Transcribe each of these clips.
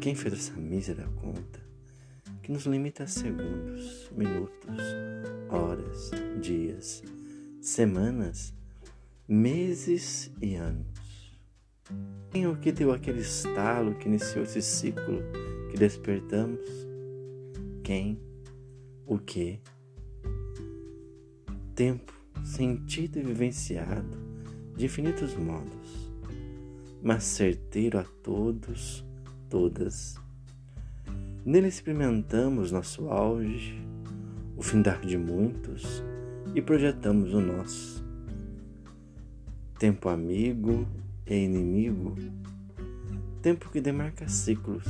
Quem fez essa mísera conta que nos limita a segundos, minutos, horas, dias, semanas, meses e anos? Quem é o que deu aquele estalo que iniciou esse ciclo que despertamos? Quem? O que? Tempo sentido e vivenciado de infinitos modos, mas certeiro a todos, todas. Nele experimentamos nosso auge, o findar de muitos e projetamos o nosso. Tempo amigo e inimigo, tempo que demarca ciclos.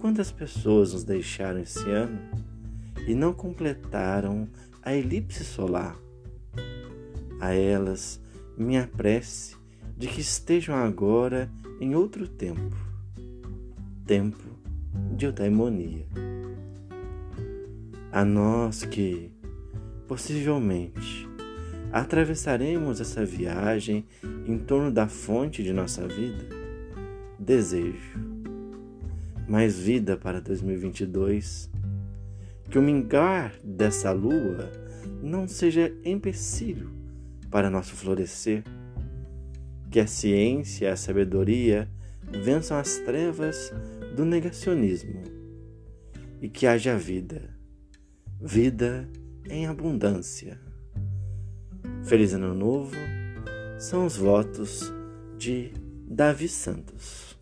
Quantas pessoas nos deixaram esse ano e não completaram a elipse solar? A elas, minha prece de que estejam agora em outro tempo tempo de eudaimonia. A nós que, possivelmente, atravessaremos essa viagem em torno da fonte de nossa vida, desejo mais vida para 2022. Que o mingar dessa lua não seja empecilho para nosso florescer. Que a ciência e a sabedoria vençam as trevas do negacionismo e que haja vida, vida em abundância. Feliz Ano Novo são os votos de Davi Santos.